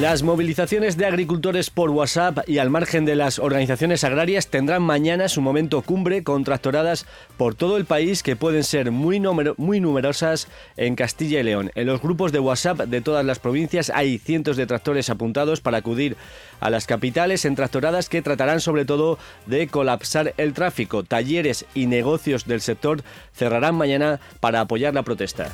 Las movilizaciones de agricultores por WhatsApp y al margen de las organizaciones agrarias tendrán mañana su momento cumbre con tractoradas por todo el país que pueden ser muy, muy numerosas en Castilla y León. En los grupos de WhatsApp de todas las provincias hay cientos de tractores apuntados para acudir a las capitales en tractoradas que tratarán sobre todo de colapsar el tráfico. Talleres y negocios del sector cerrarán mañana para apoyar la protesta.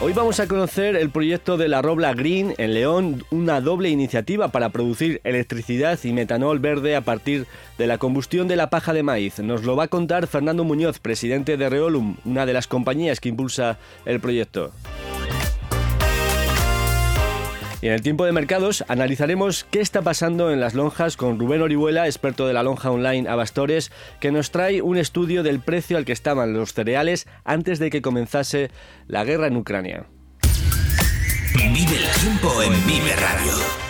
Hoy vamos a conocer el proyecto de la Robla Green en León, una doble iniciativa para producir electricidad y metanol verde a partir de la combustión de la paja de maíz. Nos lo va a contar Fernando Muñoz, presidente de Reolum, una de las compañías que impulsa el proyecto. Y en el tiempo de mercados analizaremos qué está pasando en las lonjas con Rubén Orihuela, experto de la lonja online Abastores, que nos trae un estudio del precio al que estaban los cereales antes de que comenzase la guerra en Ucrania. Vive el tiempo en Vive Radio.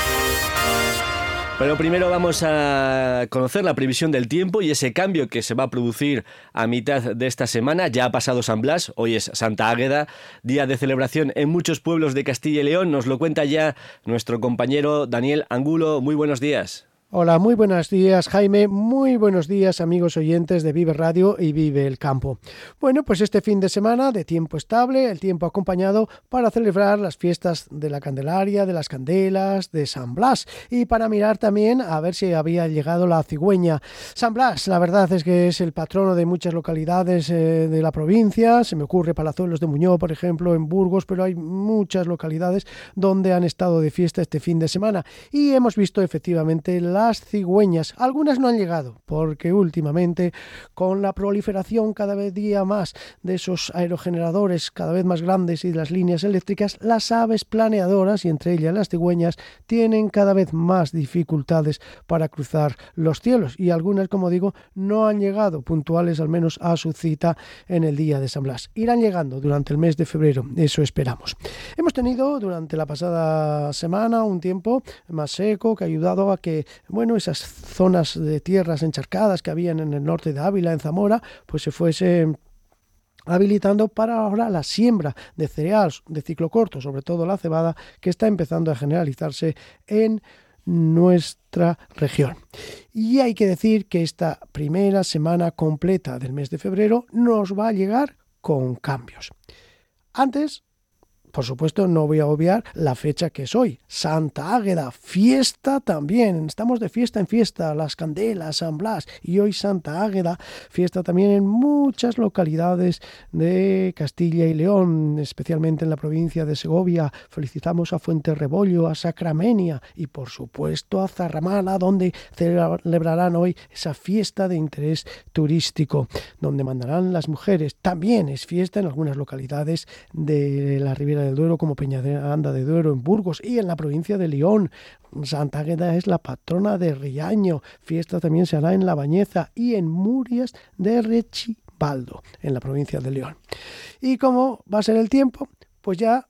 Pero primero vamos a conocer la previsión del tiempo y ese cambio que se va a producir a mitad de esta semana. Ya ha pasado San Blas, hoy es Santa Águeda, día de celebración en muchos pueblos de Castilla y León. Nos lo cuenta ya nuestro compañero Daniel Angulo. Muy buenos días. Hola, muy buenos días Jaime, muy buenos días amigos oyentes de Vive Radio y Vive el Campo. Bueno, pues este fin de semana de tiempo estable, el tiempo acompañado para celebrar las fiestas de la Candelaria, de las Candelas, de San Blas y para mirar también a ver si había llegado la cigüeña. San Blas, la verdad es que es el patrono de muchas localidades eh, de la provincia, se me ocurre Palazuelos de Muñoz, por ejemplo, en Burgos, pero hay muchas localidades donde han estado de fiesta este fin de semana y hemos visto efectivamente la las cigüeñas. Algunas no han llegado, porque últimamente, con la proliferación cada vez día más de esos aerogeneradores cada vez más grandes y de las líneas eléctricas, las aves planeadoras, y entre ellas las cigüeñas, tienen cada vez más dificultades para cruzar los cielos. Y algunas, como digo, no han llegado puntuales al menos a su cita en el día de San Blas. Irán llegando durante el mes de febrero, eso esperamos. Hemos tenido durante la pasada semana un tiempo más seco que ha ayudado a que bueno, esas zonas de tierras encharcadas que habían en el norte de Ávila, en Zamora, pues se fuese habilitando para ahora la siembra de cereal de ciclo corto, sobre todo la cebada, que está empezando a generalizarse en nuestra región. Y hay que decir que esta primera semana completa del mes de febrero nos va a llegar con cambios. Antes por supuesto, no voy a obviar la fecha que es hoy, Santa Águeda, fiesta también. Estamos de fiesta en fiesta, las candelas, San Blas y hoy Santa Águeda, fiesta también en muchas localidades de Castilla y León, especialmente en la provincia de Segovia. Felicitamos a Fuente Rebollo, a Sacramenia y por supuesto a Zarramala, donde celebrarán hoy esa fiesta de interés turístico, donde mandarán las mujeres. También es fiesta en algunas localidades de la Ribera del Duero como Peñaranda de Duero en Burgos y en la provincia de León. Santa Águeda es la patrona de Riaño. Fiesta también se hará en La Bañeza y en Murias de Rechibaldo, en la provincia de León. ¿Y cómo va a ser el tiempo? Pues ya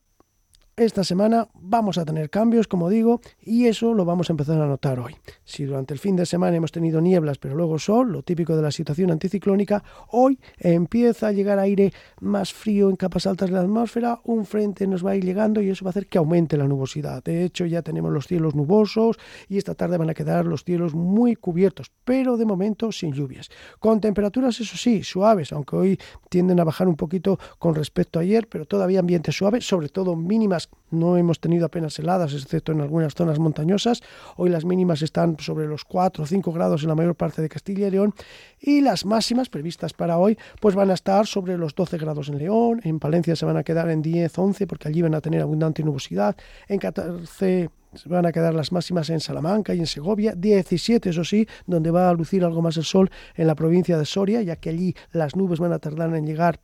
esta semana vamos a tener cambios, como digo, y eso lo vamos a empezar a notar hoy. Si durante el fin de semana hemos tenido nieblas, pero luego sol, lo típico de la situación anticiclónica, hoy empieza a llegar aire más frío en capas altas de la atmósfera, un frente nos va a ir llegando y eso va a hacer que aumente la nubosidad. De hecho, ya tenemos los cielos nubosos y esta tarde van a quedar los cielos muy cubiertos, pero de momento sin lluvias. Con temperaturas, eso sí, suaves, aunque hoy tienden a bajar un poquito con respecto a ayer, pero todavía ambiente suave, sobre todo mínimas no hemos tenido apenas heladas, excepto en algunas zonas montañosas. Hoy las mínimas están sobre los 4 o 5 grados en la mayor parte de Castilla y León. Y las máximas previstas para hoy pues van a estar sobre los 12 grados en León, en Palencia se van a quedar en 10, 11 porque allí van a tener abundante nubosidad, en 14 se van a quedar las máximas en Salamanca y en Segovia, 17 eso sí, donde va a lucir algo más el sol en la provincia de Soria, ya que allí las nubes van a tardar en llegar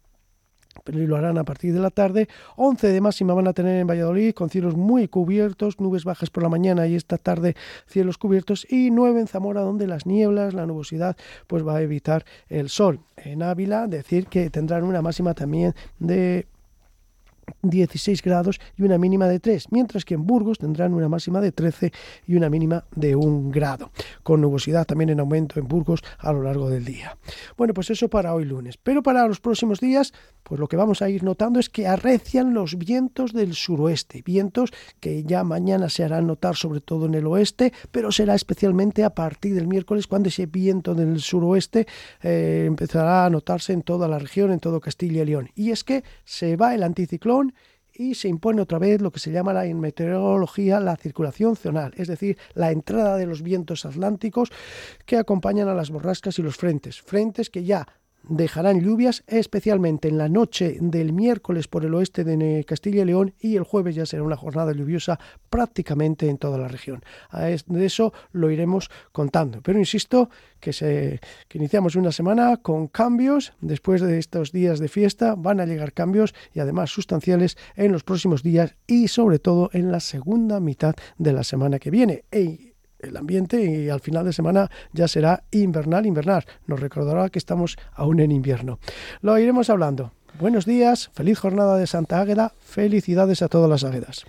pero lo harán a partir de la tarde. 11 de máxima van a tener en Valladolid con cielos muy cubiertos, nubes bajas por la mañana y esta tarde cielos cubiertos y 9 en Zamora donde las nieblas, la nubosidad pues va a evitar el sol. En Ávila decir que tendrán una máxima también de 16 grados y una mínima de 3, mientras que en Burgos tendrán una máxima de 13 y una mínima de 1 grado, con nubosidad también en aumento en Burgos a lo largo del día. Bueno, pues eso para hoy lunes, pero para los próximos días, pues lo que vamos a ir notando es que arrecian los vientos del suroeste, vientos que ya mañana se harán notar sobre todo en el oeste, pero será especialmente a partir del miércoles cuando ese viento del suroeste eh, empezará a notarse en toda la región, en todo Castilla y León. Y es que se va el anticiclón y se impone otra vez lo que se llama la, en meteorología la circulación zonal, es decir, la entrada de los vientos atlánticos que acompañan a las borrascas y los frentes, frentes que ya dejarán lluvias, especialmente en la noche del miércoles por el oeste de Castilla y León y el jueves ya será una jornada lluviosa prácticamente en toda la región. De eso lo iremos contando. Pero insisto que, se, que iniciamos una semana con cambios. Después de estos días de fiesta van a llegar cambios y además sustanciales en los próximos días y sobre todo en la segunda mitad de la semana que viene. E el ambiente y al final de semana ya será invernal, invernal. Nos recordará que estamos aún en invierno. Lo iremos hablando. Buenos días, feliz jornada de Santa Águeda, felicidades a todas las águedas.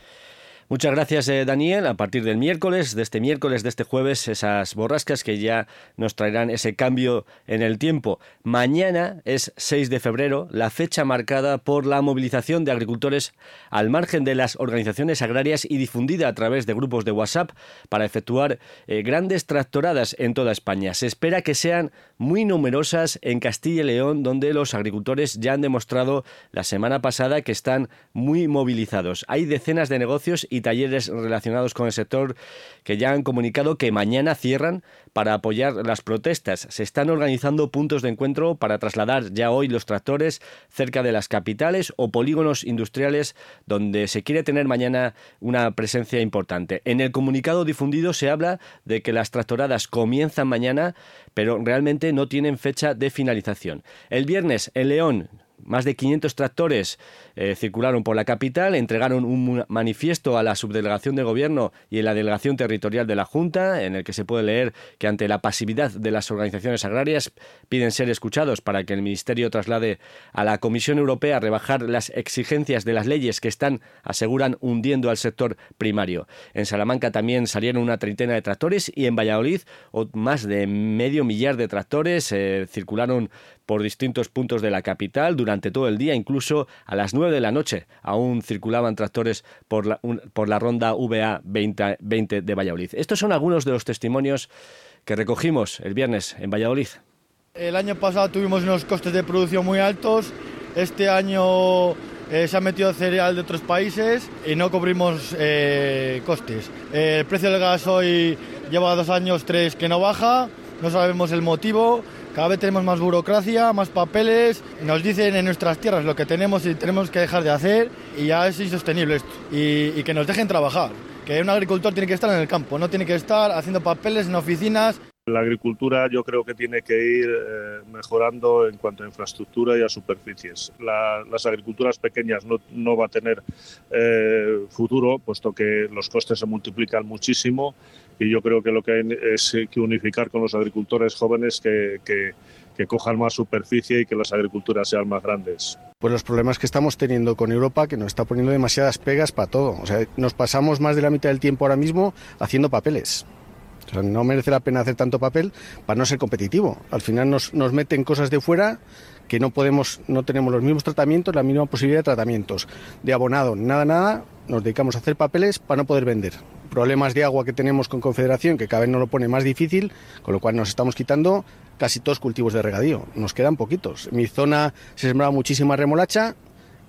Muchas gracias, eh, Daniel. A partir del miércoles, de este miércoles, de este jueves, esas borrascas que ya nos traerán ese cambio en el tiempo. Mañana es 6 de febrero, la fecha marcada por la movilización de agricultores al margen de las organizaciones agrarias y difundida a través de grupos de WhatsApp para efectuar eh, grandes tractoradas en toda España. Se espera que sean muy numerosas en Castilla y León, donde los agricultores ya han demostrado la semana pasada que están muy movilizados. Hay decenas de negocios y talleres relacionados con el sector que ya han comunicado que mañana cierran para apoyar las protestas. Se están organizando puntos de encuentro para trasladar ya hoy los tractores cerca de las capitales o polígonos industriales donde se quiere tener mañana una presencia importante. En el comunicado difundido se habla de que las tractoradas comienzan mañana, pero realmente no tienen fecha de finalización. El viernes en León más de 500 tractores eh, circularon por la capital, entregaron un manifiesto a la subdelegación de gobierno y a la delegación territorial de la Junta, en el que se puede leer que ante la pasividad de las organizaciones agrarias piden ser escuchados para que el Ministerio traslade a la Comisión Europea rebajar las exigencias de las leyes que están, aseguran, hundiendo al sector primario. En Salamanca también salieron una treintena de tractores y en Valladolid más de medio millar de tractores eh, circularon por distintos puntos de la capital durante todo el día, incluso a las 9 de la noche aún circulaban tractores por la, por la ronda VA 20, 20 de Valladolid. Estos son algunos de los testimonios que recogimos el viernes en Valladolid. El año pasado tuvimos unos costes de producción muy altos, este año eh, se ha metido cereal de otros países y no cubrimos eh, costes. el precio del gas hoy lleva dos años, tres que no baja, no sabemos el motivo, cada vez tenemos más burocracia, más papeles, nos dicen en nuestras tierras lo que tenemos y tenemos que dejar de hacer y ya es insostenible esto. Y, que nos dejen trabajar, que un agricultor tiene que estar en el campo, no tiene que estar haciendo papeles en oficinas. La agricultura yo creo que tiene que ir eh, mejorando en cuanto a infraestructura y a superficies. las agriculturas pequeñas no, no va a tener eh, futuro, puesto que los costes se multiplican muchísimo y yo creo que lo que hay es que unificar con los agricultores jóvenes que, que cojan más superficie y que las agriculturas sean más grandes. Pues los problemas que estamos teniendo con Europa, que nos está poniendo demasiadas pegas para todo. O sea, nos pasamos más de la mitad del tiempo ahora mismo haciendo papeles. O sea, no merece la pena hacer tanto papel para no ser competitivo. Al final nos, nos meten cosas de fuera que no podemos, no tenemos los mismos tratamientos, la misma posibilidad de tratamientos. De abonado, nada, nada, nos dedicamos a hacer papeles para no poder vender. Problemas de agua que tenemos con Confederación, que cada vez nos lo pone más difícil, con lo cual nos estamos quitando casi todos cultivos de regadío. Nos quedan poquitos. En mi zona se sembraba muchísima remolacha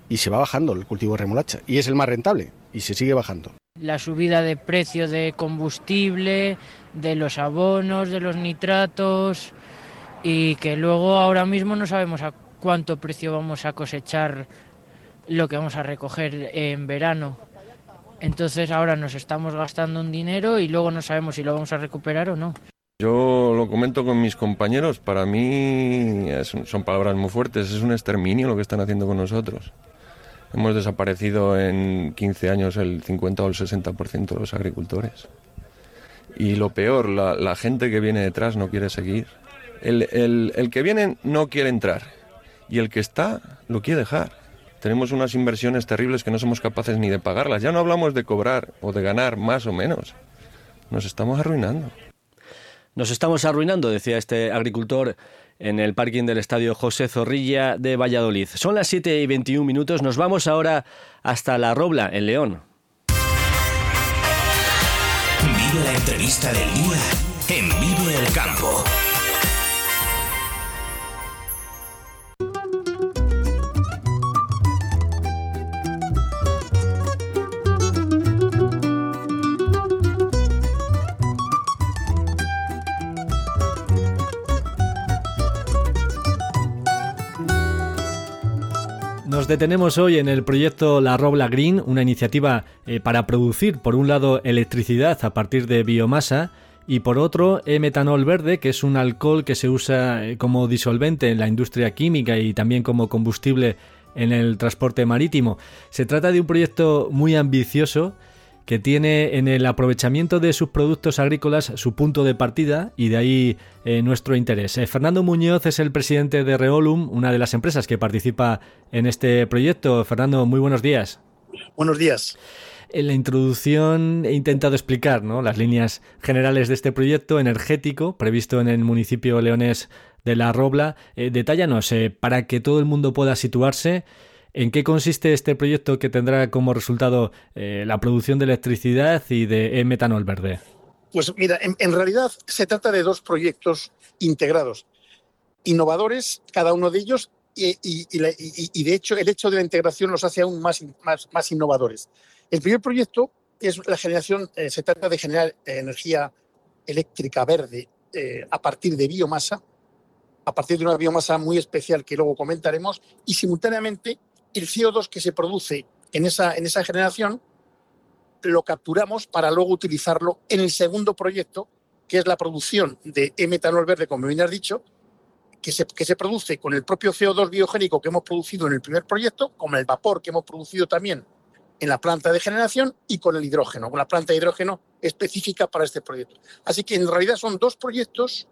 y se va bajando el cultivo de remolacha. Y es el más rentable y se sigue bajando. La subida de precio de combustible, de los abonos, de los nitratos y que luego ahora mismo no sabemos a cuánto precio vamos a cosechar lo que vamos a recoger en verano. Entonces ahora nos estamos gastando un dinero y luego no sabemos si lo vamos a recuperar o no. Yo lo comento con mis compañeros, para mí son palabras muy fuertes, es un exterminio lo que están haciendo con nosotros. Hemos desaparecido en 15 años el 50 o el 60% de los agricultores. Y lo peor, la, gente que viene detrás no quiere seguir. El, el que viene no quiere entrar y el que está lo quiere dejar. Tenemos unas inversiones terribles que no somos capaces ni de pagarlas. Ya no hablamos de cobrar o de ganar más o menos. Nos estamos arruinando. Nos estamos arruinando, decía este agricultor en el parking del estadio José Zorrilla de Valladolid. Son las 7 y 21 minutos. Nos vamos ahora hasta La Robla, en León. Vive la entrevista del día en Vive el Campo. Detenemos hoy en el proyecto La Robla Green, una iniciativa eh, para producir, por un lado, electricidad a partir de biomasa y por otro, metanol verde, que es un alcohol que se usa eh, como disolvente en la industria química y también como combustible en el transporte marítimo. Se trata de un proyecto muy ambicioso que tiene en el aprovechamiento de sus productos agrícolas su punto de partida y de ahí eh, nuestro interés. Eh, Fernando Muñoz es el presidente de Reolum, una de las empresas que participa en este proyecto. Fernando, muy buenos días. Buenos días. En la introducción he intentado explicar las líneas generales de este proyecto energético previsto en el municipio leonés de La Robla. Eh, detállanos, para que todo el mundo pueda situarse, ¿En qué consiste este proyecto que tendrá como resultado eh, la producción de electricidad y de metanol verde? Pues mira, en, realidad se trata de dos proyectos integrados, innovadores, cada uno de ellos, y, de hecho el hecho de la integración los hace aún más, más, innovadores. El primer proyecto es la generación, eh, se trata de generar energía eléctrica verde eh, a partir de biomasa, a partir de una biomasa muy especial que luego comentaremos, y simultáneamente el CO2 que se produce en esa, en esa generación lo capturamos para luego utilizarlo en el segundo proyecto, que es la producción de metanol verde, como bien has dicho, que se, que se produce con el propio CO2 biogénico que hemos producido en el primer proyecto, con el vapor que hemos producido también en la planta de generación y con el hidrógeno, con la planta de hidrógeno específica para este proyecto. Así que en realidad son dos proyectos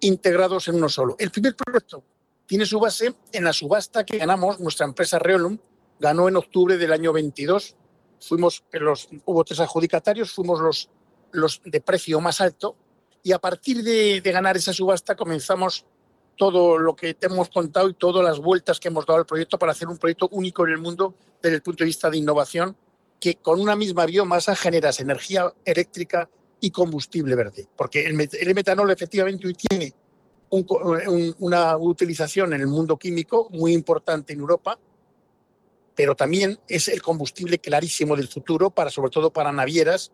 integrados en uno solo. El primer proyecto tiene su base en la subasta que ganamos, nuestra empresa Reolum ganó en octubre del año 22. Fuimos, los, hubo tres adjudicatarios, fuimos los, de precio más alto y a partir de, ganar esa subasta comenzamos todo lo que te hemos contado y todas las vueltas que hemos dado al proyecto para hacer un proyecto único en el mundo desde el punto de vista de innovación, que con una misma biomasa generas energía eléctrica y combustible verde. Porque el, el metanol efectivamente tiene una utilización en el mundo químico muy importante en Europa, pero también es el combustible clarísimo del futuro, para, sobre todo para navieras,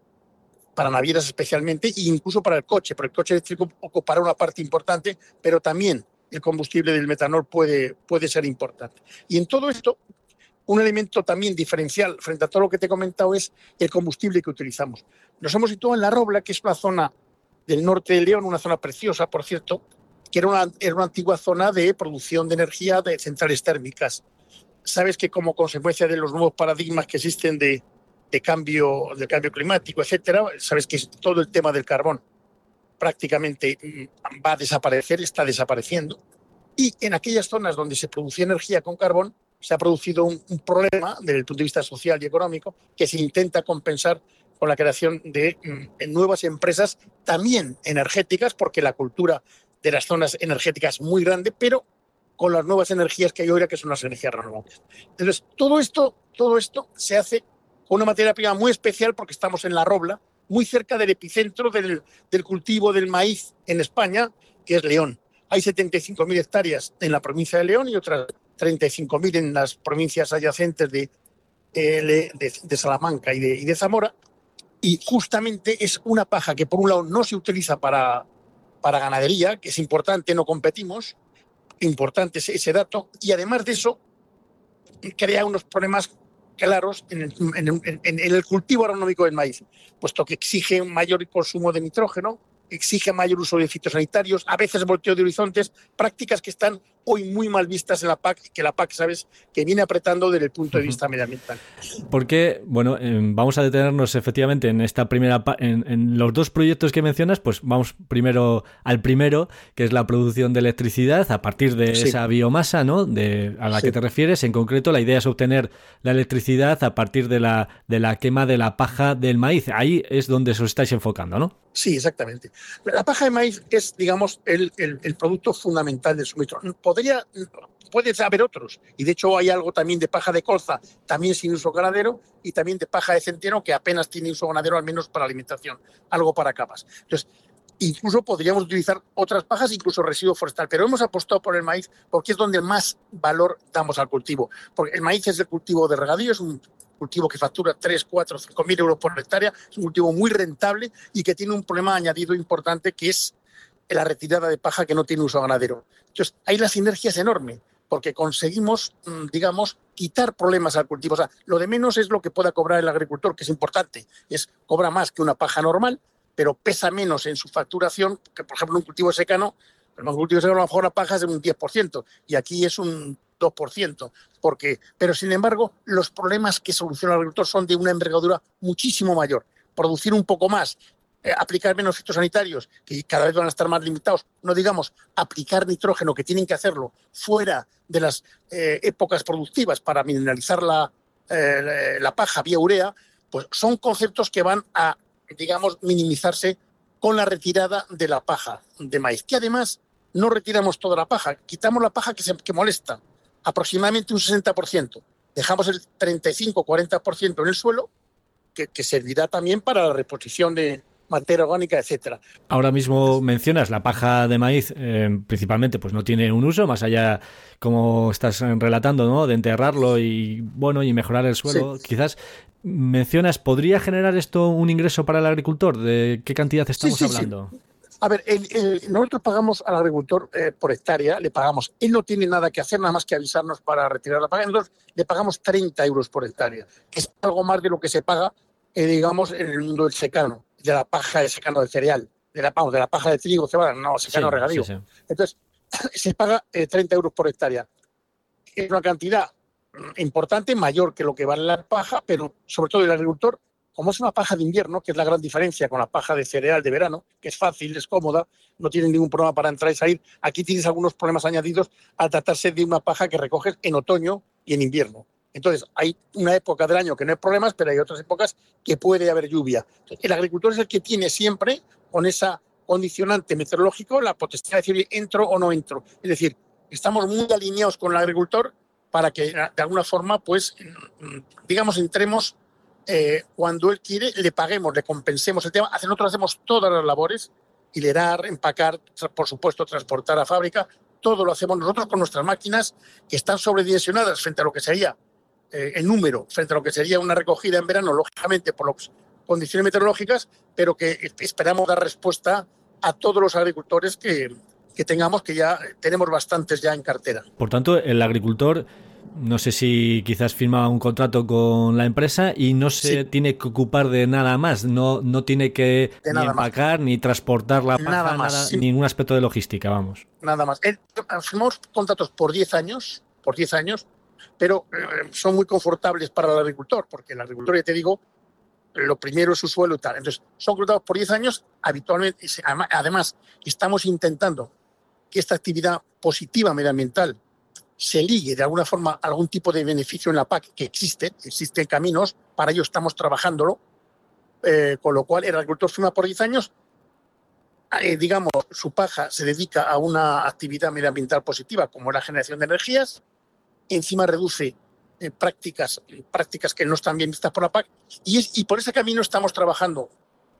para navieras especialmente, e incluso para el coche, porque el coche eléctrico ocupará una parte importante, pero también el combustible del metanol puede, puede ser importante. Y en todo esto, un elemento también diferencial frente a todo lo que te he comentado es el combustible que utilizamos. Nos hemos situado en La Robla, que es una zona del norte de León, una zona preciosa, por cierto, que era una, era una antigua zona de producción de energía de centrales térmicas. Sabes que como consecuencia de los nuevos paradigmas que existen de, de cambio, de cambio climático, etcétera, sabes que todo el tema del carbón prácticamente mm, va a desaparecer, está desapareciendo. Y en aquellas zonas donde se producía energía con carbón, se ha producido un, un problema desde el punto de vista social y económico que se intenta compensar con la creación de mm, nuevas empresas también energéticas, porque la cultura de las zonas energéticas muy grande, pero con las nuevas energías que hay ahora, que son las energías renovables. Entonces, todo esto, todo esto se hace con una materia prima muy especial porque estamos en la Robla, muy cerca del epicentro del, del cultivo del maíz en España, que es León. Hay 75.000 hectáreas en la provincia de León y otras 35.000 en las provincias adyacentes de, de, de, Salamanca y de Zamora y justamente es una paja que por un lado no se utiliza para, para ganadería, que es importante, no competimos, importante ese, dato, y además de eso crea unos problemas claros en el, en el cultivo agronómico del maíz, puesto que exige un mayor consumo de nitrógeno, exige mayor uso de fitosanitarios, a veces volteo de horizontes, prácticas que están hoy muy mal vistas en la PAC, que la PAC, sabes, que viene apretando desde el punto de vista medioambiental. Porque, bueno, eh, vamos a detenernos efectivamente en esta primera, en, en, los dos proyectos que mencionas, pues vamos primero al primero, que es la producción de electricidad a partir de sí. esa biomasa, ¿no? De, a la sí. que te refieres. En concreto, la idea es obtener la electricidad a partir de la, de la quema de la paja del maíz. Ahí es donde os estáis enfocando, ¿no? Sí, exactamente. La paja de maíz es, digamos, el, el, el producto fundamental del suministro. Podría, puede haber otros, y de hecho hay algo también de paja de colza, también sin uso ganadero, y también de paja de centeno, que apenas tiene uso ganadero, al menos para alimentación, algo para capas. Entonces, incluso podríamos utilizar otras pajas, incluso residuo forestal, pero hemos apostado por el maíz porque es donde más valor damos al cultivo. Porque el maíz es el cultivo de regadío, es un cultivo que factura 3, 4, 5 mil euros por hectárea, es un cultivo muy rentable y que tiene un problema añadido importante que es la retirada de paja que no tiene uso ganadero. Entonces, ahí la sinergia es enorme, porque conseguimos, mm, digamos, quitar problemas al cultivo. O sea, lo de menos es lo que pueda cobrar el agricultor, que es importante. Es cobra más que una paja normal, pero pesa menos en su facturación que, por ejemplo, un cultivo secano. En un cultivo secano a lo mejor la paja es de un 10%, y aquí es un 2%. Porque, pero sin embargo, los problemas que soluciona el agricultor son de una envergadura muchísimo mayor. Producir un poco más, aplicar menos fitosanitarios, que cada vez van a estar más limitados, no digamos aplicar nitrógeno, que tienen que hacerlo fuera de las eh, épocas productivas para mineralizar la, eh, la paja vía urea, pues son conceptos que van a, digamos, minimizarse con la retirada de la paja de maíz, que además no retiramos toda la paja, quitamos la paja que, se, que molesta, aproximadamente un 60%. Dejamos el 35-40% en el suelo, que, que, servirá también para la reposición de materia orgánica, etcétera. Ahora mismo mencionas la paja de maíz, eh, principalmente, pues no tiene un uso, más allá, como estás relatando, ¿no? De enterrarlo y, bueno, y mejorar el suelo. Sí. Quizás mencionas, ¿podría generar esto un ingreso para el agricultor? ¿De qué cantidad estamos sí, sí, hablando? A ver, el, el, nosotros pagamos al agricultor eh, por hectárea, le pagamos. Él no tiene nada que hacer, nada más que avisarnos para retirar la paga. Nosotros le pagamos 30 euros por hectárea, que es algo más de lo que se paga, eh, digamos, en el mundo del secano, de la paja de secano de cereal, de la, vamos, de la paja de trigo, cebada, no, secano sí, regadío. Sí, sí. Entonces, se paga eh, 30 euros por hectárea. Es una cantidad importante, mayor que lo que vale la paja, pero sobre todo el agricultor como es una paja de invierno, que es la gran diferencia con la paja de cereal de verano, que es fácil, es cómoda, no tiene ningún problema para entrar y salir, aquí tienes algunos problemas añadidos al tratarse de una paja que recoges en otoño y en invierno. Entonces, hay una época del año que no hay problemas, pero hay otras épocas que puede haber lluvia. El agricultor es el que tiene siempre, con esa condicionante meteorológico, la potestad de decir entro o no entro. Es decir, estamos muy alineados con el agricultor para que de alguna forma, pues, digamos, entremos eh, cuando él quiere, le paguemos, le compensemos el tema. Nosotros hacemos todas las labores, hilerar, empacar, por supuesto, transportar a fábrica. Todo lo hacemos nosotros con nuestras máquinas que están sobredimensionadas frente a lo que sería eh, el número, frente a lo que sería una recogida en verano, lógicamente por las condiciones meteorológicas, pero que esperamos dar respuesta a todos los agricultores que, que tengamos, que ya tenemos bastantes ya en cartera. Por tanto, el agricultor no sé si quizás firma un contrato con la empresa y no se sí. tiene que ocupar de nada más, no, no tiene que ni empacar más. ni transportar la paja, nada más, nada, sí. ningún aspecto de logística, vamos. Nada más. Eh, firmamos contratos por 10 años, por 10 años, pero eh, son muy confortables para el agricultor, porque el agricultor, ya te digo, lo primero es su suelo y tal. Entonces, son contratos por 10 años, habitualmente, además, estamos intentando que esta actividad positiva medioambiental se ligue de alguna forma a algún tipo de beneficio en la PAC, que existe, existen caminos, para ello estamos trabajándolo, eh, con lo cual el agricultor firma por 10 años, eh, digamos, su paja se dedica a una actividad medioambiental positiva, como la generación de energías, encima reduce eh, prácticas, prácticas que no están bien vistas por la PAC, y por ese camino estamos trabajando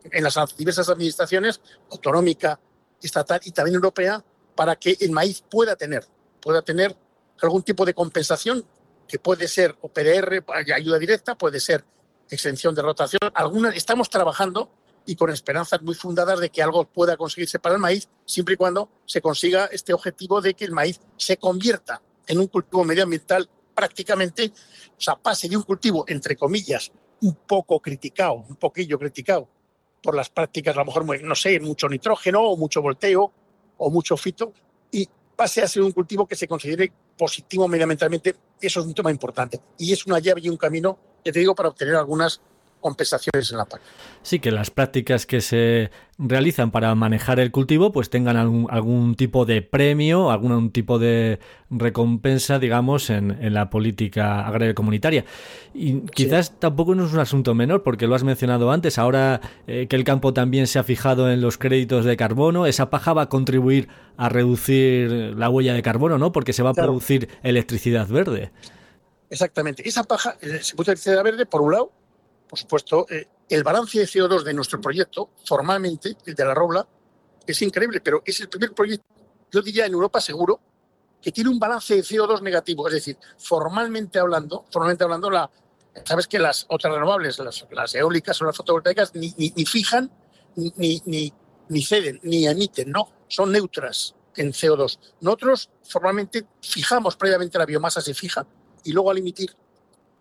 en las diversas administraciones, autonómica, estatal y también europea, para que el maíz pueda tener, pueda tener algún tipo de compensación, que puede ser OPDR, ayuda directa, puede ser exención de rotación. Algunas estamos trabajando y con esperanzas muy fundadas de que algo pueda conseguirse para el maíz, siempre y cuando se consiga este objetivo de que el maíz se convierta en un cultivo medioambiental prácticamente, o sea, pase de un cultivo, entre comillas, un poco criticado, un poquillo criticado por las prácticas, a lo mejor, no sé, mucho nitrógeno o mucho volteo o mucho fito, y pase a ser un cultivo que se considere positivo medioambientalmente. Eso es un tema importante. Y es una llave y un camino, que te digo, para obtener algunas compensaciones en la PAC. Sí, que las prácticas que se realizan para manejar el cultivo pues tengan algún, tipo de premio, algún tipo de recompensa, digamos, en, la política agraria comunitaria. Y quizás tampoco no es un asunto menor, porque lo has mencionado antes, ahora eh, que el campo también se ha fijado en los créditos de carbono, esa paja va a contribuir a reducir la huella de carbono, ¿no? Porque se va a producir electricidad verde. Exactamente. Esa paja, eh, se produce electricidad verde, por un lado, por supuesto, eh, el balance de CO2 de nuestro proyecto, formalmente, el de la Robla, es increíble, pero es el primer proyecto, yo diría en Europa seguro, que tiene un balance de CO2 negativo. Es decir, formalmente hablando, formalmente hablando, la, sabes que las otras renovables, las, eólicas o las fotovoltaicas, ni, fijan, ni, ni ceden, ni emiten, no, son neutras en CO2. Nosotros formalmente fijamos previamente la biomasa, se fija, y luego al emitir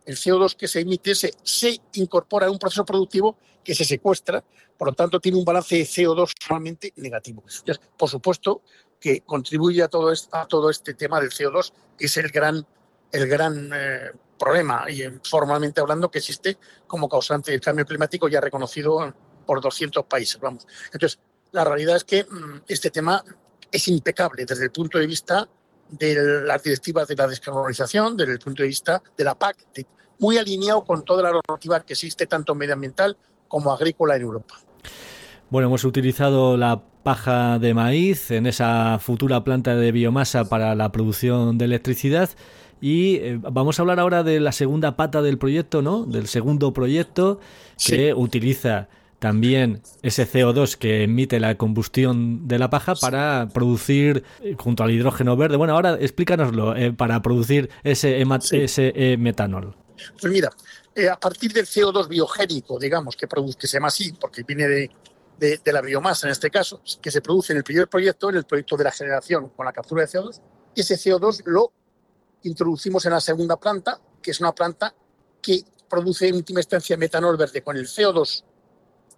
el CO2 que se emite se, se incorpora a un proceso productivo que se secuestra, por lo tanto tiene un balance de CO2 solamente negativo. por supuesto que contribuye a todo, este, a todo este tema del CO2, que es el gran, el gran eh, problema, y eh, formalmente hablando, que existe como causante del cambio climático ya reconocido por 200 países. Vamos. Entonces, la realidad es que mm, este tema es impecable desde el punto de vista de las directivas de la descarbonización, desde el punto de vista de la PAC, muy alineado con toda la normativa que existe, tanto medioambiental como agrícola en Europa. Bueno, hemos utilizado la paja de maíz en esa futura planta de biomasa para la producción de electricidad. Y eh, vamos a hablar ahora de la segunda pata del proyecto, ¿no? Del segundo proyecto que utiliza también ese CO2 que emite la combustión de la paja para producir, eh, junto al hidrógeno verde, bueno, ahora explícanoslo, eh, para producir ese, ese eh, metanol. Pues mira, a partir del CO2 biogénico, digamos, que, produce, que se llama así, porque viene de, de, la biomasa en este caso, que se produce en el primer proyecto, en el proyecto de la generación con la captura de CO2, ese CO2 lo introducimos en la segunda planta, que es una planta que produce en última instancia metanol verde con el CO2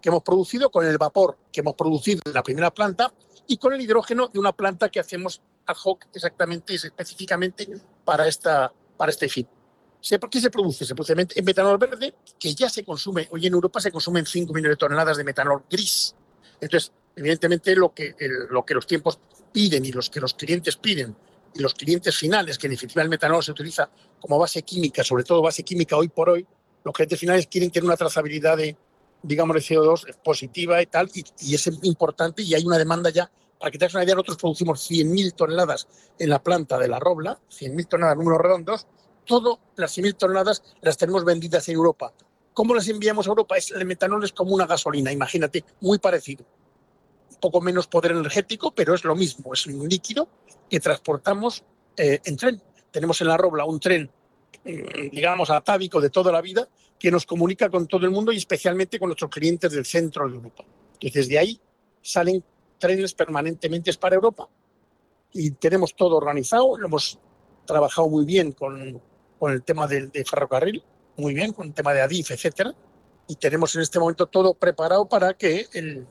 que hemos producido, con el vapor que hemos producido en la primera planta y con el hidrógeno de una planta que hacemos ad hoc exactamente, específicamente para, esta, para este fin. ¿Por qué se produce? Se produce en metanol verde, que ya se consume, hoy en Europa se consumen 5 millones de toneladas de metanol gris. Entonces, evidentemente, lo que, lo que los tiempos piden y los que los clientes piden y los clientes finales, que en definitiva el metanol se utiliza como base química, sobre todo base química hoy por hoy, los clientes finales quieren tener una trazabilidad de, digamos, de CO2 positiva y tal, y, es importante y hay una demanda ya. Para que te hagas una idea, nosotros producimos 100.000 toneladas en la planta de la Robla, 100.000 toneladas, números redondos, todas las 100.000 toneladas las tenemos vendidas en Europa. ¿Cómo las enviamos a Europa? Es, el metanol es como una gasolina, imagínate, muy parecido. Un poco menos poder energético, pero es lo mismo, es un líquido que transportamos eh, en tren. Tenemos en la Robla un tren, digamos, atávico de toda la vida, que nos comunica con todo el mundo y especialmente con nuestros clientes del centro de Europa. Y desde ahí salen trenes permanentemente para Europa y tenemos todo organizado, lo hemos trabajado muy bien con, con el tema del de ferrocarril, muy bien, con el tema de ADIF, etcétera, y tenemos en este momento todo preparado para que el,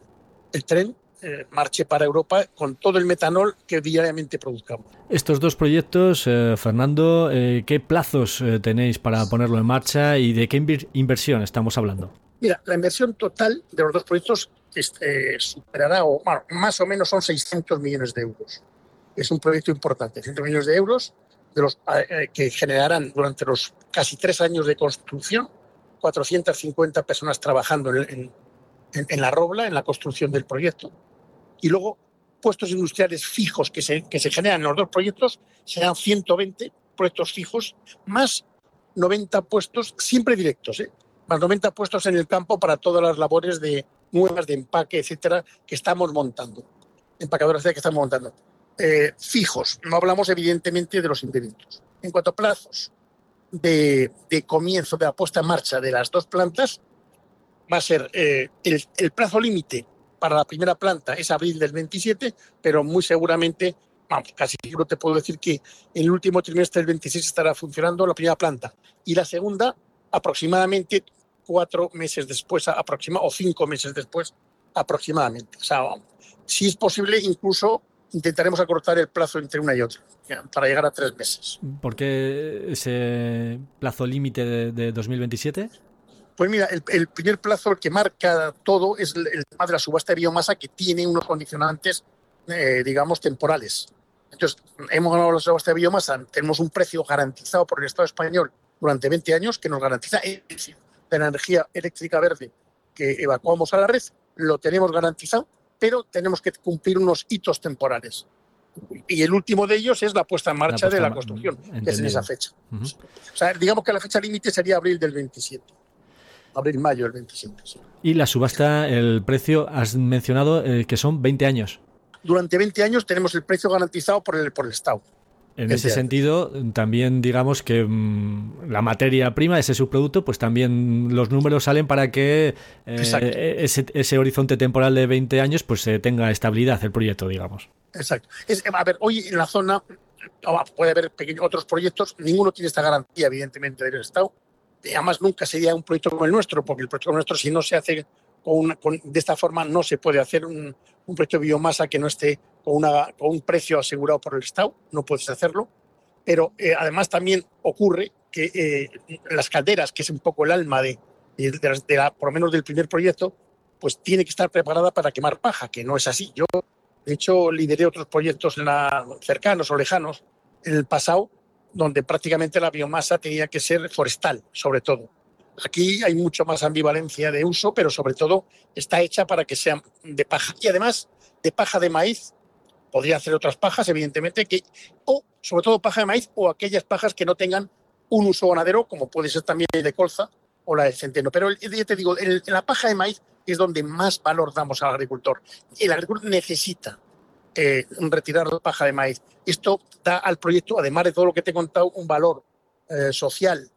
el tren eh, marche para Europa con todo el metanol que diariamente produzcamos. Estos dos proyectos, eh, Fernando, eh, ¿qué plazos tenéis para ponerlo en marcha y de qué inversión estamos hablando? Mira, la inversión total de los dos proyectos este, superará, o más o menos son 600 millones de euros. es un proyecto importante, 100 millones de euros, de los, eh, que generarán durante los casi tres años de construcción 450 personas trabajando en, en, la Robla, en la construcción del proyecto. Y luego, puestos industriales fijos que se, que se generan en los dos proyectos serán 120 puestos fijos, más 90 puestos siempre directos, ¿eh? más 90 puestos en el campo para todas las labores de nuevas, de empaque, etcétera, que estamos montando. Empacadoras que estamos montando. Eh, fijos, no hablamos evidentemente de los impedimentos. En cuanto a plazos de, comienzo de la puesta en marcha de las dos plantas, va a ser eh, el, el, plazo límite para la primera planta es abril del 27, pero muy seguramente, vamos, casi seguro te puedo decir que en el último trimestre del 26 estará funcionando la primera planta y la segunda aproximadamente cuatro meses después, aproxima, o cinco meses después aproximadamente. O sea, si es posible, incluso intentaremos acortar el plazo entre una y otra para llegar a tres meses. ¿Por qué ese plazo límite de, 2027? Pues mira, el, primer plazo el que marca todo es el, tema de la subasta de biomasa que tiene unos condicionantes, eh, digamos, temporales. Entonces, hemos ganado la subasta de biomasa, tenemos un precio garantizado por el Estado español durante 20 años que nos garantiza de la energía eléctrica verde que evacuamos a la red, lo tenemos garantizado, pero tenemos que cumplir unos hitos temporales. Y el último de ellos es la puesta en marcha de la construcción, que es en esa fecha. O sea, digamos que la fecha límite sería abril del 27. Abril-mayo del 27. Y la subasta, el precio, has mencionado eh, que son 20 años. Durante 20 años tenemos el precio garantizado por el, por el Estado. En ese sentido, también digamos que mm, la materia prima, ese subproducto, pues también los números salen para que eh, ese, horizonte temporal de 20 años pues eh, tenga estabilidad el proyecto, digamos. Exacto. a ver, hoy en la zona ah, puede haber pequeños, otros proyectos, ninguno tiene esta garantía, evidentemente, del Estado. Además, nunca sería un proyecto como el nuestro, porque el proyecto nuestro, si no se hace de esta forma, no se puede hacer un, un proyecto de biomasa que no esté con, un precio asegurado por el Estado, no puedes hacerlo. Pero eh, además también ocurre que eh, las calderas, que es un poco el alma de, la, por lo menos del primer proyecto, pues tiene que estar preparada para quemar paja, que no es así. Yo, de hecho, lideré otros proyectos en cercanos o lejanos en el pasado, donde prácticamente la biomasa tenía que ser forestal, sobre todo. Aquí hay mucho más ambivalencia de uso, pero sobre todo está hecha para que sea de paja. Y además de paja de maíz, Podría hacer otras pajas, evidentemente, que, o sobre todo paja de maíz o aquellas pajas que no tengan un uso ganadero, como puede ser también de colza o la de centeno. Pero ya te digo, la paja de maíz es donde más valor damos al agricultor. El agricultor necesita eh, retirar la paja de maíz. Esto da al proyecto, además de todo lo que te he contado, un valor eh, social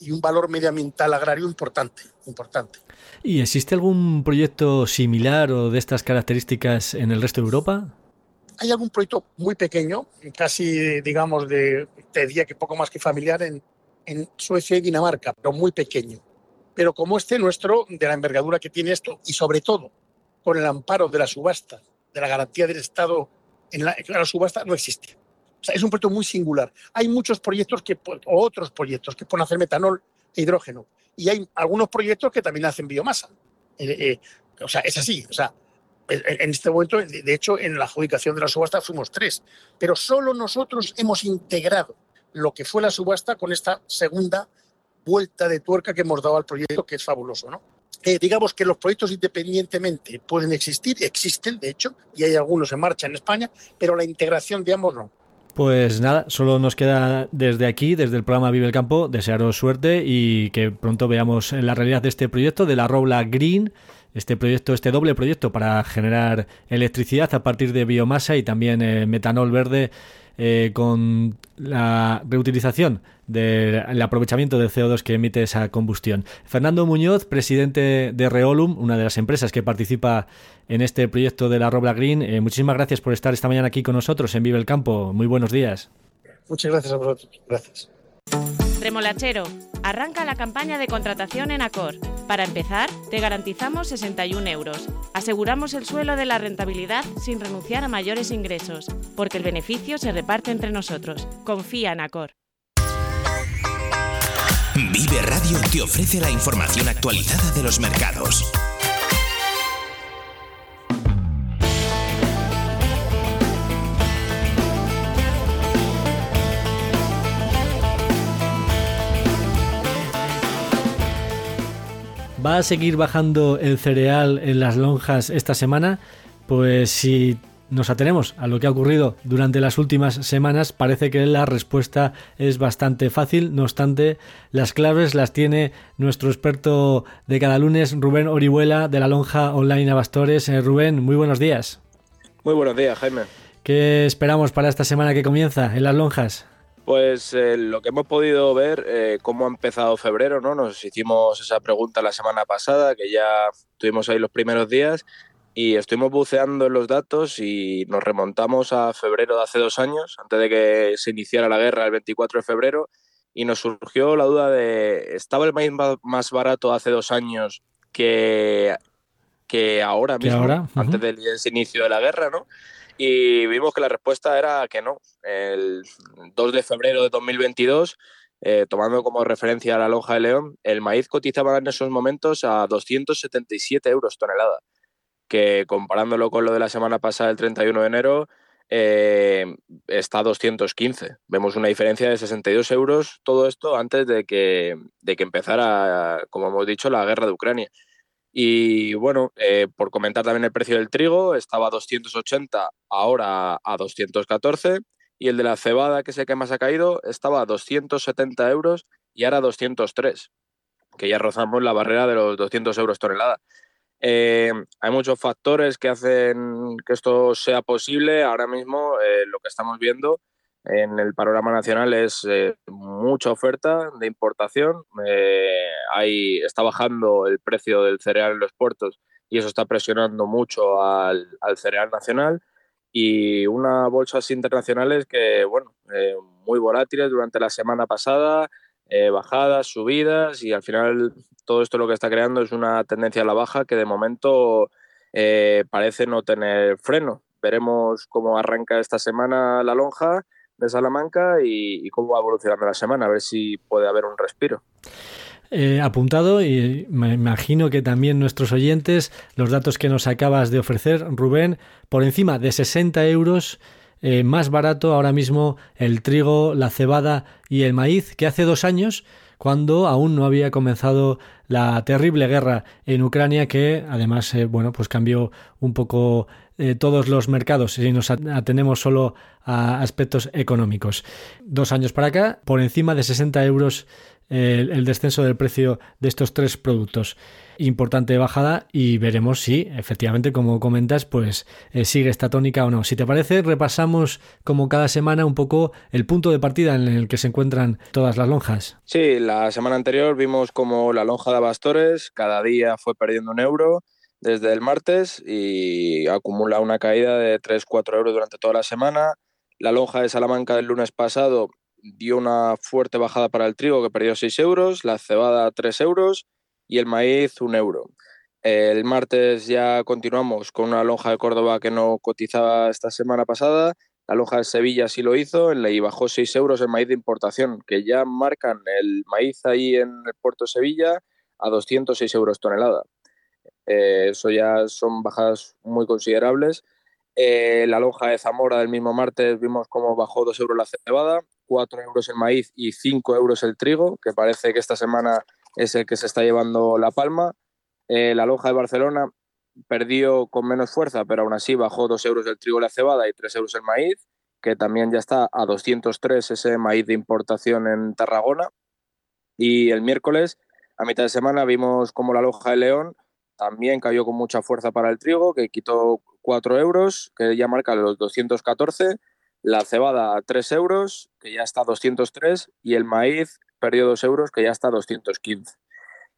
y un valor medioambiental agrario importante, importante. ¿Y existe algún proyecto similar o de estas características en el resto de Europa? hay algún proyecto muy pequeño, casi, digamos, de, te diría que poco más que familiar en, en Suecia y Dinamarca, pero muy pequeño. Pero como este nuestro, de la envergadura que tiene esto, y sobre todo con el amparo de la subasta, de la garantía del Estado en la, subasta, no existe. O sea, es un proyecto muy singular. Hay muchos proyectos que, o otros proyectos que pueden hacer metanol e hidrógeno. Y hay algunos proyectos que también hacen biomasa. Eh, eh, o sea, es así. O sea, en este momento, de hecho, en la adjudicación de la subasta fuimos tres, pero solo nosotros hemos integrado lo que fue la subasta con esta segunda vuelta de tuerca que hemos dado al proyecto, que es fabuloso, ¿no? Eh, digamos que los proyectos independientemente pueden existir, existen de hecho, y hay algunos en marcha en España, pero la integración de ambos no. Pues nada, solo nos queda desde aquí, desde el programa Vive el Campo, desearos suerte y que pronto veamos la realidad de este proyecto de la Robla Green este proyecto, este doble proyecto para generar electricidad a partir de biomasa y también eh, metanol verde eh, con la reutilización del aprovechamiento del CO2 que emite esa combustión. Fernando Muñoz, presidente de Reolum, una de las empresas que participa en este proyecto de la Robla Green, eh, muchísimas gracias por estar esta mañana aquí con nosotros en Vive el Campo. Muy buenos días. Muchas gracias a vosotros. Gracias. Remolachero, arranca la campaña de contratación en Acor. Para empezar, te garantizamos 61 euros. Aseguramos el suelo de la rentabilidad sin renunciar a mayores ingresos, porque el beneficio se reparte entre nosotros. Confía en Acor. Vive Radio te ofrece la información actualizada de los mercados. ¿Va a seguir bajando el cereal en las lonjas esta semana? Pues si nos atenemos a lo que ha ocurrido durante las últimas semanas, parece que la respuesta es bastante fácil. No obstante, las claves las tiene nuestro experto de cada lunes, Rubén Orihuela, de la lonja online Abastores. Eh, Rubén, muy buenos días. Muy buenos días, Jaime. ¿Qué esperamos para esta semana que comienza en las lonjas? Pues eh, lo que hemos podido ver, eh, cómo ha empezado febrero, ¿no? Nos hicimos esa pregunta la semana pasada, que ya tuvimos ahí los primeros días, y estuvimos buceando en los datos y nos remontamos a febrero de hace dos años, antes de que se iniciara la guerra el 24 de febrero, y nos surgió la duda de, ¿estaba el maíz más barato hace dos años que, que ahora mismo, antes del inicio de la guerra, ¿no? Y vimos que la respuesta era que no. El 2 de febrero de 2022, eh, tomando como referencia a la lonja de León, el maíz cotizaba en esos momentos a 277 euros tonelada que comparándolo con lo de la semana pasada, el 31 de enero, eh, está a 215. Vemos una diferencia de 62 euros, todo esto antes de que, de que empezara, como hemos dicho, la guerra de Ucrania. Y bueno, eh, por comentar también el precio del trigo, estaba a 280, ahora a 214. Y el de la cebada, que sé que más ha caído, estaba a 270 euros y ahora a 203, que ya rozamos la barrera de los 200 euros tonelada. Eh, hay muchos factores que hacen que esto sea posible. Ahora mismo eh, lo que estamos viendo en el panorama nacional es eh, mucha oferta de importación. Hay, está bajando el precio del cereal en los puertos y eso está presionando mucho al, al cereal nacional. Y unas bolsas internacionales que, bueno, muy volátiles durante la semana pasada, bajadas, subidas y al final todo esto lo que está creando es una tendencia a la baja que de momento eh, parece no tener freno. Veremos cómo arranca esta semana la lonja de Salamanca y, cómo va evolucionando la semana, a ver si puede haber un respiro. Eh, apuntado y me imagino que también nuestros oyentes, los datos que nos acabas de ofrecer, Rubén, por encima de 60 euros. Eh, más barato ahora mismo el trigo, la cebada y el maíz que hace dos años cuando aún no había comenzado la terrible guerra en Ucrania que además eh, bueno pues cambió un poco eh, todos los mercados si nos atenemos solo a aspectos económicos. Dos años para acá, por encima de 60 euros el, descenso del precio de estos tres productos. Importante bajada y veremos si efectivamente, como comentas, pues eh, sigue esta tónica o no. Si te parece, repasamos como cada semana un poco el punto de partida en el que se encuentran todas las lonjas. Sí, la semana anterior vimos como la lonja de Abastores cada día fue perdiendo un euro desde el martes y acumula una caída de 3-4 euros durante toda la semana. La lonja de Salamanca del lunes pasado dio una fuerte bajada para el trigo que perdió 6 euros, la cebada 3 euros y el maíz 1 euro. El martes ya continuamos con una lonja de Córdoba que no cotizaba esta semana pasada. La lonja de Sevilla sí lo hizo, y bajó 6 euros el maíz de importación, que ya marcan el maíz ahí en el puerto de Sevilla a 206 euros tonelada. Eh, eso ya son bajadas muy considerables. Eh, la lonja de Zamora del mismo martes vimos cómo bajó 2 euros la cebada, 4 euros el maíz y 5 euros el trigo, que parece que esta semana es el que se está llevando la palma. Eh, la lonja de Barcelona perdió con menos fuerza, pero aún así bajó 2 euros el trigo y la cebada y 3 euros el maíz, que también ya está a 203 ese maíz de importación en Tarragona. Y el miércoles, a mitad de semana, vimos como la lonja de León también cayó con mucha fuerza para el trigo, que quitó 4 euros, que ya marca los 214 la cebada a 3 euros, que ya está a 203, y el maíz perdió 2 euros, que ya está a 215.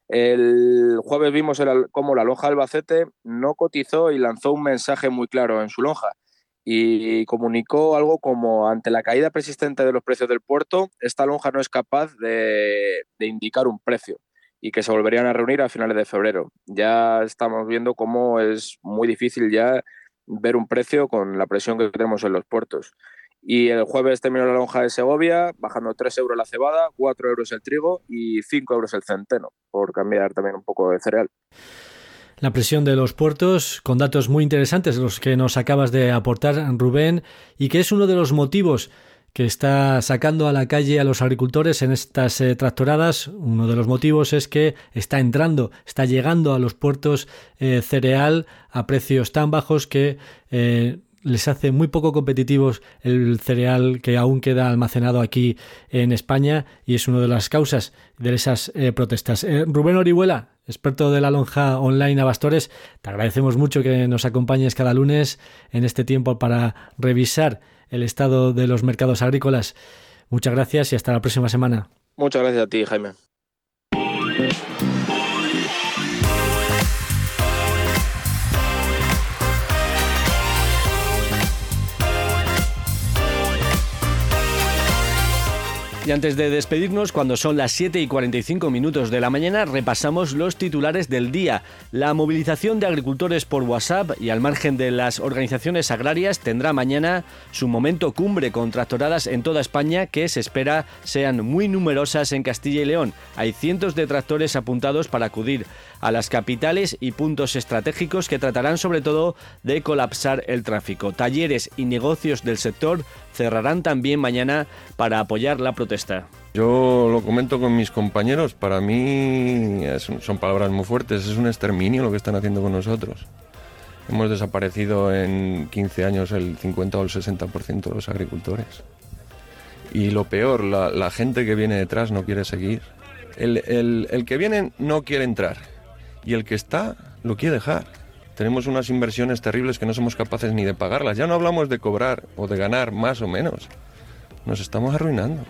El jueves vimos cómo la lonja Albacete no cotizó y lanzó un mensaje muy claro en su lonja y comunicó algo como ante la caída persistente de los precios del puerto, esta lonja no es capaz de indicar un precio y que se volverían a reunir a finales de febrero. Ya estamos viendo cómo es muy difícil ya ver un precio con la presión que tenemos en los puertos. Y el jueves terminó la lonja de Segovia, bajando 3 euros la cebada, 4 euros el trigo y 5 euros el centeno, por cambiar también un poco de cereal. La presión de los puertos, con datos muy interesantes, los que nos acabas de aportar, Rubén, y que es uno de los motivos que está sacando a la calle a los agricultores en estas eh, tractoradas. Uno de los motivos es que está entrando, está llegando a los puertos eh, cereal a precios tan bajos que eh, les hace muy poco competitivos el cereal que aún queda almacenado aquí en España y es una de las causas de esas protestas. Rubén Orihuela, experto de la lonja online Abastores, te agradecemos mucho que nos acompañes cada lunes en este tiempo para revisar el estado de los mercados agrícolas. Muchas gracias y hasta la próxima semana. Muchas gracias a ti, Jaime. Y antes de despedirnos, cuando son las 7 y 45 minutos de la mañana, repasamos los titulares del día. La movilización de agricultores por WhatsApp y al margen de las organizaciones agrarias tendrá mañana su momento cumbre con tractoradas en toda España que se espera sean muy numerosas en Castilla y León. Hay cientos de tractores apuntados para acudir a las capitales y puntos estratégicos que tratarán sobre todo de colapsar el tráfico. Talleres y negocios del sector cerrarán también mañana para apoyar la protesta. Yo lo comento con mis compañeros, para mí son palabras muy fuertes, es un exterminio lo que están haciendo con nosotros. Hemos desaparecido en 15 años el 50 o el 60% de los agricultores. Y lo peor, la, gente que viene detrás no quiere seguir. El, el que viene no quiere entrar y el que está lo quiere dejar. Tenemos unas inversiones terribles que no somos capaces ni de pagarlas. Ya no hablamos de cobrar o de ganar más o menos. Nos estamos arruinando.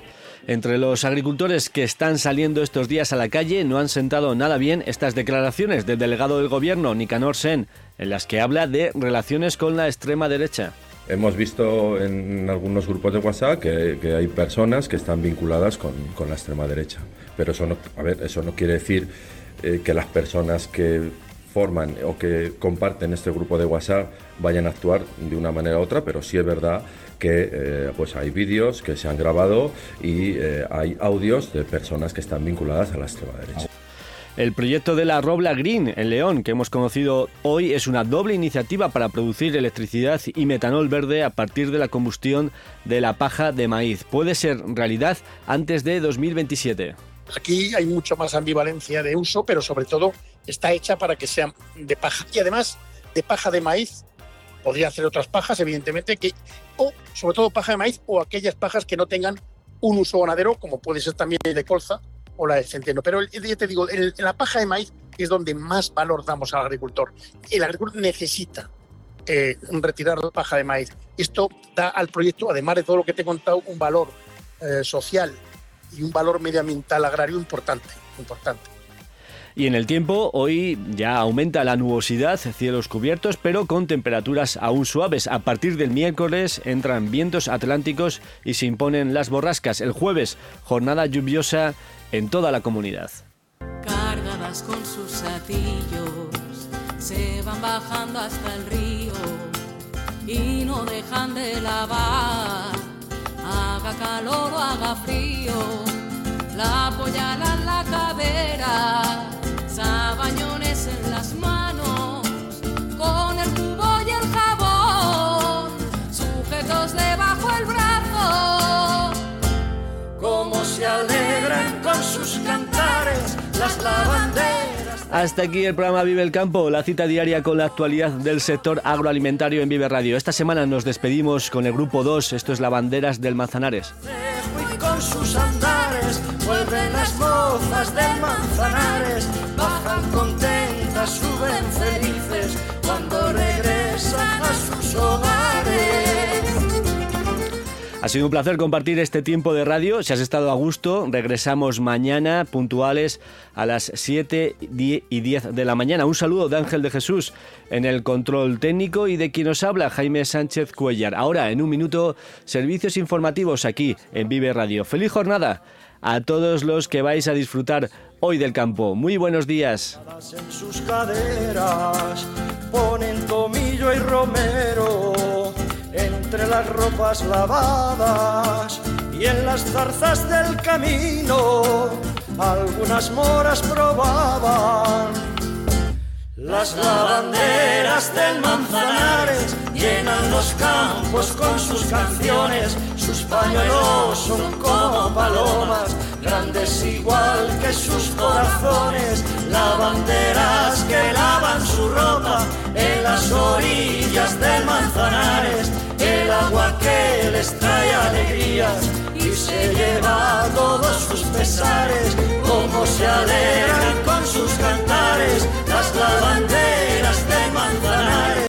Entre los agricultores que están saliendo estos días a la calle no han sentado nada bien estas declaraciones del delegado del gobierno, Nicanor Sen, en las que habla de relaciones con la extrema derecha. Hemos visto en algunos grupos de WhatsApp que, hay personas que están vinculadas con, la extrema derecha. Pero eso no, a ver, eso no quiere decir eh, que las personas que forman o que comparten este grupo de WhatsApp vayan a actuar de una manera u otra, pero sí es verdad que eh, pues hay vídeos que se han grabado y eh, hay audios de personas que están vinculadas a la extrema derecha. El proyecto de la Robla Green en León, que hemos conocido hoy, es una doble iniciativa para producir electricidad y metanol verde a partir de la combustión de la paja de maíz. Puede ser realidad antes de 2027. Aquí hay mucho más ambivalencia de uso, pero sobre todo está hecha para que sea de paja. Y además de paja de maíz, podría hacer otras pajas, evidentemente, que, o sobre todo paja de maíz o aquellas pajas que no tengan un uso ganadero, como puede ser también el de colza o la de centeno. Pero ya te digo, en la paja de maíz es donde más valor damos al agricultor. El agricultor necesita eh, retirar la paja de maíz. Esto da al proyecto, además de todo lo que te he contado, un valor eh, social y un valor medioambiental agrario importante, importante. Y en el tiempo, hoy ya aumenta la nubosidad, cielos cubiertos, pero con temperaturas aún suaves. A partir del miércoles entran vientos atlánticos y se imponen las borrascas. El jueves, jornada lluviosa en toda la comunidad. Cargadas con sus se van bajando hasta el río y no dejan de lavar haga calor o haga frío, la apoyala en la cadera, las lavanderas. Hasta aquí el programa Vive el Campo, la cita diaria con la actualidad del sector agroalimentario en Vive Radio. Esta semana nos despedimos con el grupo 2, esto es la Banderas del Manzanares. Con sus andares vuelven las mozas del Manzanares, bajan contentas, suben felices Ha sido un placer compartir este tiempo de radio. Si has estado a gusto, regresamos mañana puntuales a las 7 y 10 de la mañana. Un saludo de Ángel de Jesús en el control técnico y de quien nos habla Jaime Sánchez Cuellar. Ahora, en un minuto, servicios informativos aquí en Vive Radio. Feliz jornada a todos los que vais a disfrutar hoy del campo. Muy buenos días. Entre las ropas lavadas y en las zarzas del camino algunas moras probaban Las lavanderas del Manzanares llenan los campos con sus canciones, sus pañuelos son como palomas, grandes igual que sus corazones, lavanderas que lavan su ropa en las orillas del Manzanares, el agua que les trae alegrías y se lleva todos sus pesares, como se alegran las lavanderas.